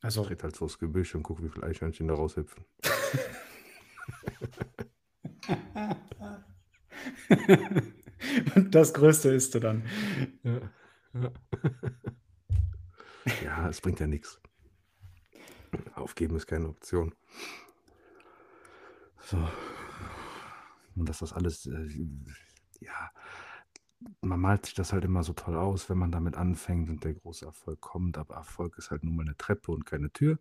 Also, Ich trete halt so aufs Gebüsch und gucke, wie viele Eichhörnchen da raushüpfen. Und das Größte isst du dann. Ja, ja. ja es bringt ja nichts. Aufgeben ist keine Option. So. Und dass das alles, äh, ja, man malt sich das halt immer so toll aus, wenn man damit anfängt und der große Erfolg kommt, aber Erfolg ist halt nun mal eine Treppe und keine Tür.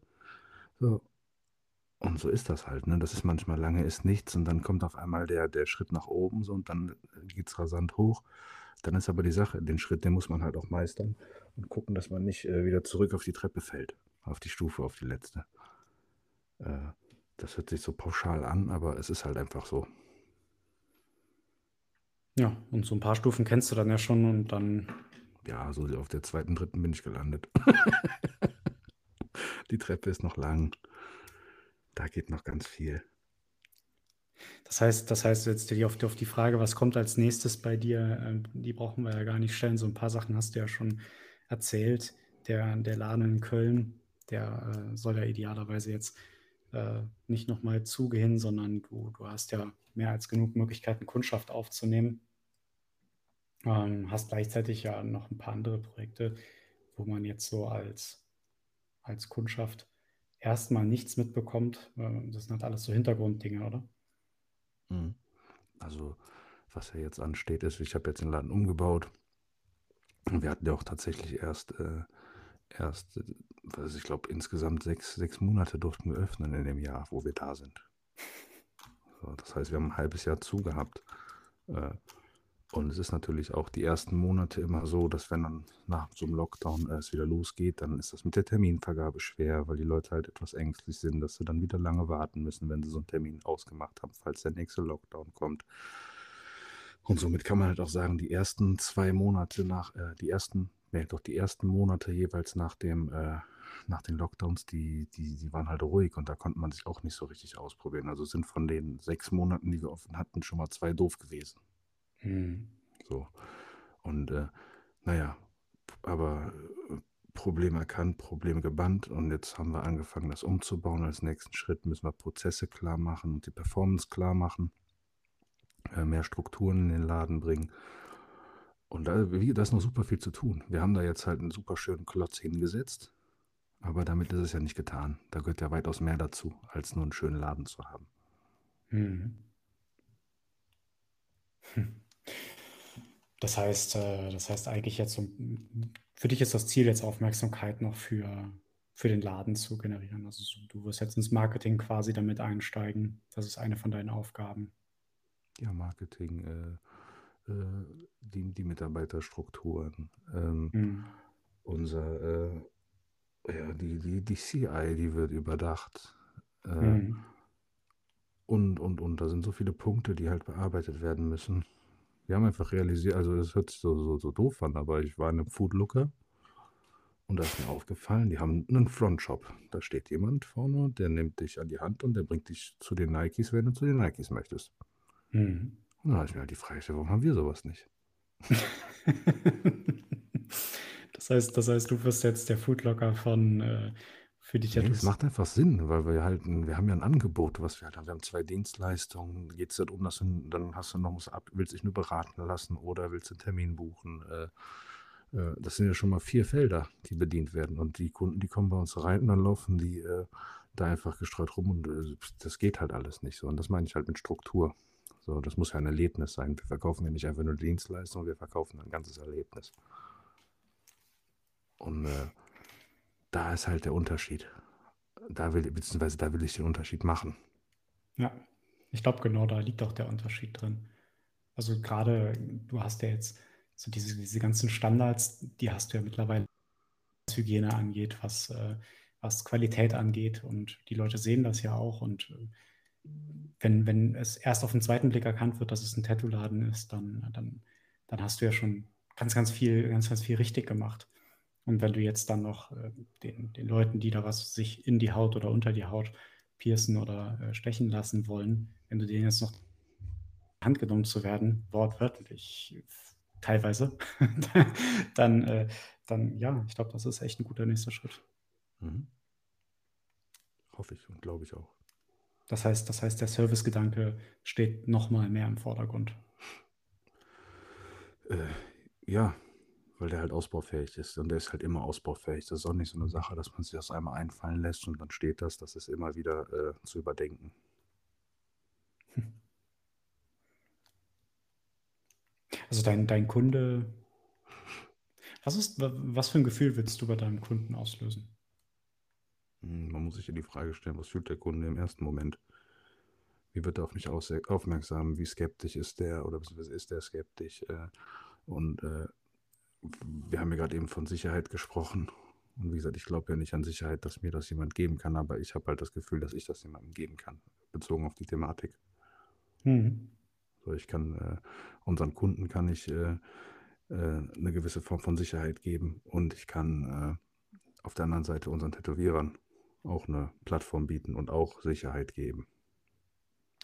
So. Und so ist das halt, ne? Das ist manchmal lange ist nichts und dann kommt auf einmal der, der Schritt nach oben so und dann geht es rasant hoch. Dann ist aber die Sache, den Schritt, den muss man halt auch meistern und gucken, dass man nicht äh, wieder zurück auf die Treppe fällt, auf die Stufe, auf die letzte. Äh, das hört sich so pauschal an, aber es ist halt einfach so. Ja, und so ein paar Stufen kennst du dann ja schon und dann, Ja, so auf der zweiten, dritten bin ich gelandet. die Treppe ist noch lang. Da geht noch ganz viel. das heißt, das heißt jetzt die- auf, die- auf die Frage, was kommt als nächstes bei dir, ähm, die brauchen wir ja gar nicht stellen. So ein paar Sachen hast du ja schon erzählt. der, der Laden in Köln, der äh, soll ja idealerweise jetzt äh, nicht nochmal zugehen, sondern du, du hast ja mehr als genug Möglichkeiten, Kundschaft aufzunehmen. Ähm, hast gleichzeitig ja noch ein paar andere Projekte, wo man jetzt so als, als Kundschaft erstmal nichts mitbekommt. Äh, das sind halt alles so Hintergrunddinge, oder? Mhm. Also, was ja jetzt ansteht, ist, ich habe jetzt den Laden umgebaut. Wir hatten ja auch tatsächlich erst, äh, erst, was ich glaube, insgesamt sechs, sechs Monate durften wir öffnen in dem Jahr, wo wir da sind. So, das heißt, wir haben ein halbes Jahr zugehabt. Äh, und es ist natürlich auch die ersten Monate immer so, dass wenn dann nach so einem Lockdown es wieder losgeht, dann ist das mit der Terminvergabe schwer, weil die Leute halt etwas ängstlich sind, dass sie dann wieder lange warten müssen, wenn sie so einen Termin ausgemacht haben, falls der nächste Lockdown kommt. Und somit kann man halt auch sagen, die ersten zwei Monate nach, äh, die ersten, nee, doch die ersten Monate jeweils nach dem, äh, nach den Lockdowns, die, die, die waren halt ruhig und da konnte man sich auch nicht so richtig ausprobieren. Also sind von den sechs Monaten, die wir offen hatten, schon mal zwei doof gewesen. Hm. So. Und äh, naja, aber äh, Problem erkannt, Problem gebannt und jetzt haben wir angefangen, das umzubauen. Als nächsten Schritt müssen wir Prozesse klar machen und die Performance klar machen, äh, mehr Strukturen in den Laden bringen. Und da, da ist noch super viel zu tun. Wir haben da jetzt halt einen super schönen Klotz hingesetzt, aber damit ist es ja nicht getan. Da gehört ja weitaus mehr dazu, als nur einen schönen Laden zu haben. Hm. Hm. Das heißt, äh, das heißt eigentlich jetzt so, für dich ist das Ziel jetzt Aufmerksamkeit noch für, für den Laden zu generieren. Also du wirst jetzt ins Marketing quasi damit einsteigen. Das ist eine von deinen Aufgaben. Ja, Marketing, äh, äh, die, die Mitarbeiterstrukturen, ähm, Hm. unser, äh, ja, die, die, die CI, die wird überdacht. Äh, Hm. und, und, und da sind so viele Punkte, die halt bearbeitet werden müssen. Wir haben einfach realisiert, also es hört sich so, so, so doof an, aber ich war in einem Foodlooker und da ist mir aufgefallen, die haben einen Frontshop. Da steht jemand vorne, der nimmt dich an die Hand und der bringt dich zu den Nikes, wenn du zu den Nikes möchtest. Hm. Und dann habe ich mir halt die Frage gestellt, warum haben wir sowas nicht? Das heißt, das heißt, du wirst jetzt der Foodlocker von äh, für die Nee, Tattoos. macht einfach Sinn, weil wir halt, wir haben ja ein Angebot, was wir halt haben. Wir haben zwei Dienstleistungen. Geht es darum, dass du, dann hast du noch was ab, willst dich nur beraten lassen oder willst du einen Termin buchen? Äh, äh, das sind ja schon mal vier Felder, die bedient werden. Und die Kunden, die kommen bei uns rein und dann laufen die äh, da einfach gestreut rum und äh, das geht halt alles nicht so. Und das meine ich halt mit Struktur. So, das muss ja ein Erlebnis sein. Wir verkaufen ja nicht einfach nur Dienstleistung, wir verkaufen ein ganzes Erlebnis. Und äh, da ist halt der Unterschied. Da will, beziehungsweise da will ich den Unterschied machen. Ja, ich glaube, genau da liegt auch der Unterschied drin. Also gerade, du hast ja jetzt so diese, diese ganzen Standards, die hast du ja mittlerweile, was Hygiene angeht, was, äh, was Qualität angeht. Und die Leute sehen das ja auch. Und äh, wenn, wenn es erst auf den zweiten Blick erkannt wird, dass es ein Tattoo-Laden ist, dann, dann, dann hast du ja schon ganz, ganz viel, ganz, ganz viel richtig gemacht. Und wenn du jetzt dann noch äh, den, den Leuten, die da was sich in die Haut oder unter die Haut piercen oder äh, stechen lassen wollen, wenn du denen jetzt noch Hand genommen zu werden, wortwörtlich teilweise, dann, äh, dann ja, ich glaube, das ist echt ein guter nächster Schritt. Mhm. Hoffe ich und glaube ich auch. Das heißt, das heißt, der Servicegedanke steht noch mal mehr im Vordergrund. Äh, ja, weil der halt ausbaufähig ist und der ist halt immer ausbaufähig. Das ist auch nicht so eine Sache, dass man sich das einmal einfallen lässt und dann steht das. Das ist immer wieder äh, zu überdenken. Also dein, dein Kunde, was ist, was für ein Gefühl willst du bei deinem Kunden auslösen? Hm, Man muss sich ja die Frage stellen, was fühlt der Kunde im ersten Moment? Wie wird er auf mich aufmerksam? Wie skeptisch ist der oder beziehungsweise ist der skeptisch? Äh, und äh, wir haben ja gerade eben von Sicherheit gesprochen. Und wie gesagt, ich glaube ja nicht an Sicherheit, dass mir das jemand geben kann, aber ich habe halt das Gefühl, dass ich das jemandem geben kann, bezogen auf die Thematik. Mhm. So, ich kann äh, unseren Kunden kann ich äh, äh, eine gewisse Form von Sicherheit geben und ich kann äh, auf der anderen Seite unseren Tätowierern auch eine Plattform bieten und auch Sicherheit geben.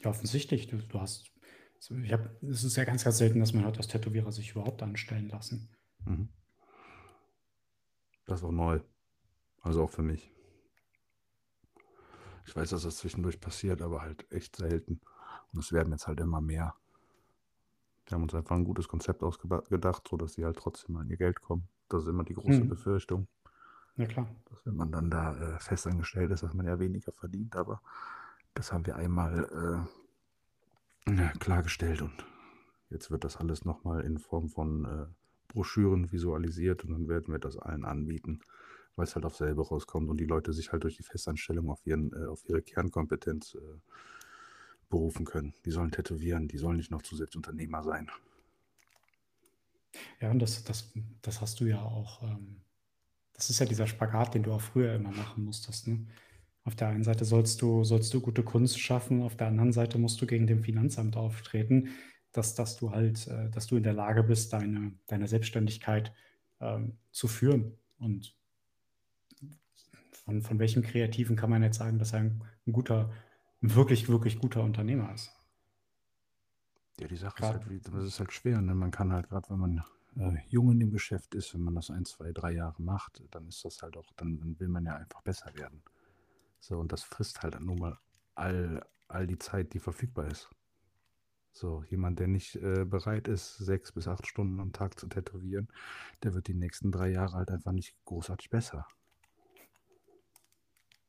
Ja, offensichtlich. Du, du hast, ich habe, es ist ja ganz, ganz selten, dass man hört, dass Tätowierer sich überhaupt anstellen lassen. Mhm. Das ist auch neu. Also auch für mich. Ich weiß, dass das zwischendurch passiert, aber halt echt selten. Und es werden jetzt halt immer mehr. Wir haben uns einfach ein gutes Konzept ausgedacht, sodass sie halt trotzdem an ihr Geld kommen. Das ist immer die große Mhm. Befürchtung. Ja, klar. Dass wenn man dann da äh, festangestellt ist, dass man ja weniger verdient. Aber das haben wir einmal äh, klargestellt und jetzt wird das alles nochmal in Form von äh, Broschüren visualisiert und dann werden wir das allen anbieten, weil es halt auf selber rauskommt und die Leute sich halt durch die Festanstellung auf, ihren, äh, auf ihre Kernkompetenz äh, berufen können. Die sollen tätowieren, die sollen nicht noch zusätzlich Unternehmer sein. Ja, und das, das, das hast du ja auch. Ähm, das ist ja dieser Spagat, den du auch früher immer machen musstest. Ne? Auf der einen Seite sollst du, sollst du gute Kunst schaffen, auf der anderen Seite musst du gegen dem Finanzamt auftreten, dass, dass du halt, äh, dass du in der Lage bist, deine, deine Selbstständigkeit ähm, zu führen. Und von, von welchem Kreativen kann man jetzt sagen, dass er ein, ein guter, ein wirklich, wirklich guter Unternehmer ist? Ja, die Sache Grad- ist halt, das ist halt schwer. Ne? Man kann halt gerade, wenn man äh, jung in dem Geschäft ist, wenn man das ein, zwei, drei Jahre macht, dann ist das halt auch, dann, dann will man ja einfach besser werden. So, und das frisst halt nun mal all, all die Zeit, die verfügbar ist. So, jemand, der nicht äh, bereit ist, sechs bis acht Stunden am Tag zu tätowieren, der wird die nächsten drei Jahre halt einfach nicht großartig besser.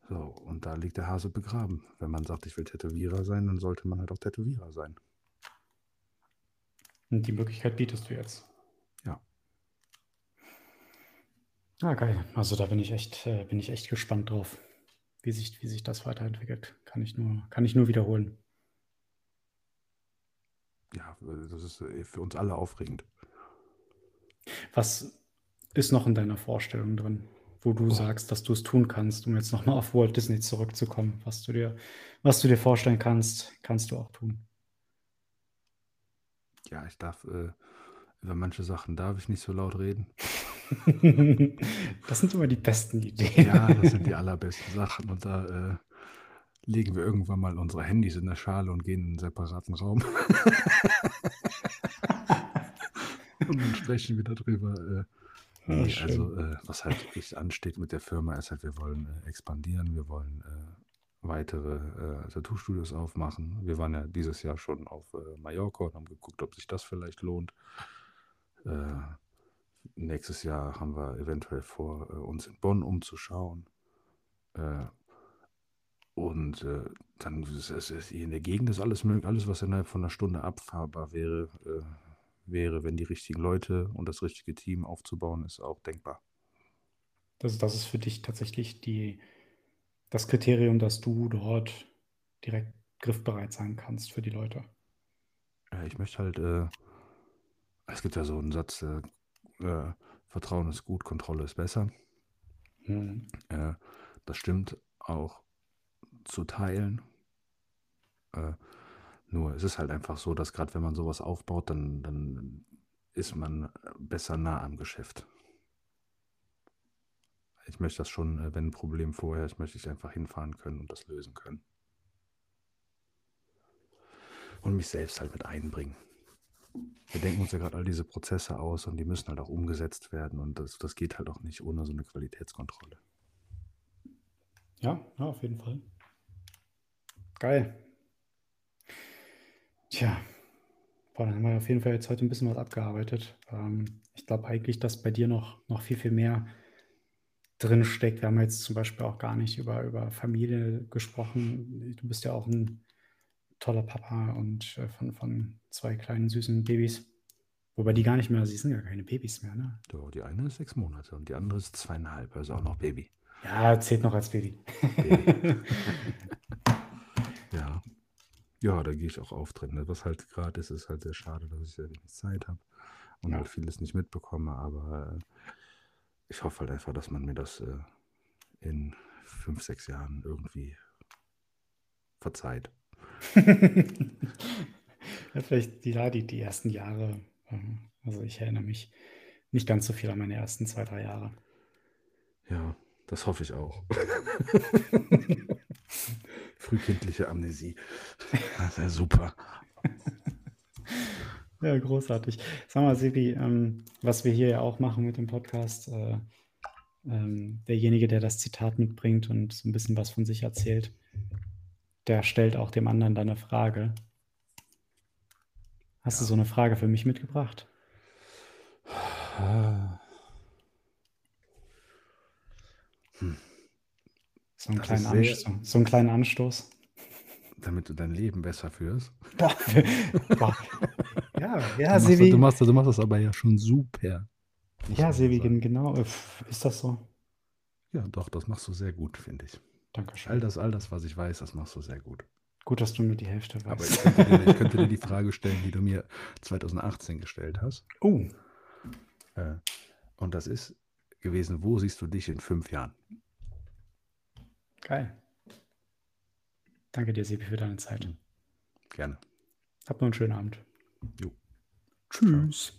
So, und da liegt der Hase begraben. Wenn man sagt, ich will Tätowierer sein, dann sollte man halt auch Tätowierer sein. Und die Möglichkeit bietest du jetzt. Ja. Ah, geil. Also da bin ich echt, äh, bin ich echt gespannt drauf, wie sich, wie sich das weiterentwickelt. Kann ich nur, kann ich nur wiederholen. Ja, das ist äh, für uns alle aufregend. Was ist noch in deiner Vorstellung drin, wo du Oh. sagst, dass du es tun kannst, um jetzt nochmal auf Walt Disney zurückzukommen? Was du dir, was du dir vorstellen kannst, kannst du auch tun. Ja, ich darf, äh, über manche Sachen darf ich nicht so laut reden. Das sind immer die besten Ideen. Ja, das sind die allerbesten Sachen. Und da äh, legen wir irgendwann mal unsere Handys in der Schale und gehen in einen separaten Raum. und dann sprechen wir darüber. Äh, schön. also äh, was halt echt ansteht mit der Firma ist halt, wir wollen äh, expandieren, wir wollen äh, weitere äh, Tattoo-Studios aufmachen. Wir waren ja dieses Jahr schon auf äh, Mallorca und haben geguckt, ob sich das vielleicht lohnt. Äh, nächstes Jahr haben wir eventuell vor, äh, uns in Bonn umzuschauen. Äh, und äh, dann ist hier in der Gegend ist alles möglich, alles, was innerhalb von einer Stunde abfahrbar wäre, wäre, wenn die richtigen Leute und das richtige Team aufzubauen, ist auch denkbar. Das, das ist für dich tatsächlich die, das Kriterium, dass du dort direkt griffbereit sein kannst für die Leute. Ich möchte halt, äh, es gibt ja so einen Satz, äh, äh, Vertrauen ist gut, Kontrolle ist besser. Mhm. Äh, das stimmt auch zu teilen. Äh, nur es ist halt einfach so, dass gerade wenn man sowas aufbaut, dann, dann ist man besser nah am Geschäft. Ich möchte das schon, äh, wenn ein Problem vorher ist, möchte ich einfach hinfahren können und das lösen können. Und mich selbst halt mit einbringen. Wir denken uns ja gerade all diese Prozesse aus und die müssen halt auch umgesetzt werden und das, das geht halt auch nicht ohne so eine Qualitätskontrolle. Ja, ja, auf jeden Fall. Geil. Tja, boah, dann haben wir auf jeden Fall jetzt heute ein bisschen was abgearbeitet. Ähm, ich glaube eigentlich, dass bei dir noch, noch viel, viel mehr drin steckt. Wir haben jetzt zum Beispiel auch gar nicht über, über Familie gesprochen. Du bist ja auch ein toller Papa und äh, von, von zwei kleinen süßen Babys. Wobei die gar nicht mehr, sie sind ja keine Babys mehr, ne? So, die eine ist sechs Monate und die andere ist zweieinhalb, also auch noch Baby. Ja, zählt noch als Baby. Baby. ja. Ja, da gehe ich auch auf drin. ne? Was halt gerade ist, ist halt sehr schade, dass ich sehr wenig Zeit habe und Ja. halt vieles nicht mitbekomme, aber äh, ich hoffe halt einfach, dass man mir das äh, in fünf, sechs Jahren irgendwie verzeiht. Ja, vielleicht die, ja, die, die ersten Jahre. ähm, Also ich erinnere mich nicht ganz so viel an meine ersten zwei, drei Jahre. Ja, das hoffe ich auch. Frühkindliche Amnesie. Das wäre super. Ja, großartig. Sag mal, Sebi, ähm, was wir hier ja auch machen mit dem Podcast, äh, ähm, derjenige, der das Zitat mitbringt und so ein bisschen was von sich erzählt, der stellt auch dem anderen dann eine Frage. Hast du so eine Frage für mich mitgebracht? Hm. So einen, Das kleinen sehr- Anstoß, so einen kleinen Anstoß. Damit du dein Leben besser führst. Boah, boah. Ja, ja, du, machst, Sevi. du, machst, du machst das aber ja schon super. Ja, Sevi, genau. Ist das so? Ja, doch, das machst du sehr gut, finde ich. All Dankeschön. das, all das, was ich weiß, das machst du sehr gut. Gut, dass du nur die Hälfte Aber weißt. ich könnte, dir, ich könnte dir die Frage stellen, die du mir 2018 gestellt hast. Oh, Äh, Und das ist gewesen, wo siehst du dich in fünf Jahren? geil. Danke dir, Sebi, für deine Zeit. Gerne. Hab noch einen schönen Abend. Jo. Tschüss.